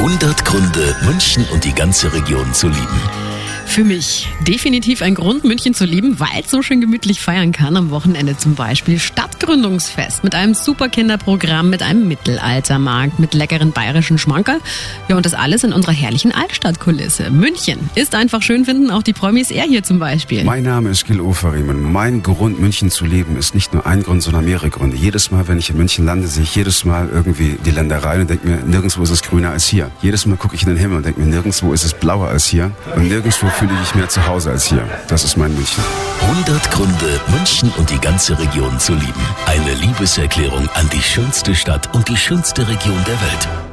100 Gründe, München und die ganze Region zu lieben. Für mich definitiv ein Grund, München zu lieben, weil es so schön gemütlich feiern kann. Am Wochenende zum Beispiel Stadtgründungsfest mit einem super Kinderprogramm, mit einem Mittelaltermarkt, mit leckeren bayerischen Schmankerl. Ja, und das alles in unserer herrlichen Altstadtkulisse. München ist einfach schön finden, auch die Promis er hier zum Beispiel. Mein Name ist Gil Oferim mein Grund, München zu lieben, ist nicht nur ein Grund, sondern mehrere Gründe. Jedes Mal, wenn ich in München lande, sehe ich jedes Mal irgendwie die Ländereien und denke mir, nirgendwo ist es grüner als hier. Jedes Mal gucke ich in den Himmel und denke mir, nirgendwo ist es blauer als hier. Und nirgendwo fühle ich mich mehr zu Hause als hier. Das ist mein München. 100 Gründe, München und die ganze Region zu lieben. Eine Liebeserklärung an die schönste Stadt und die schönste Region der Welt.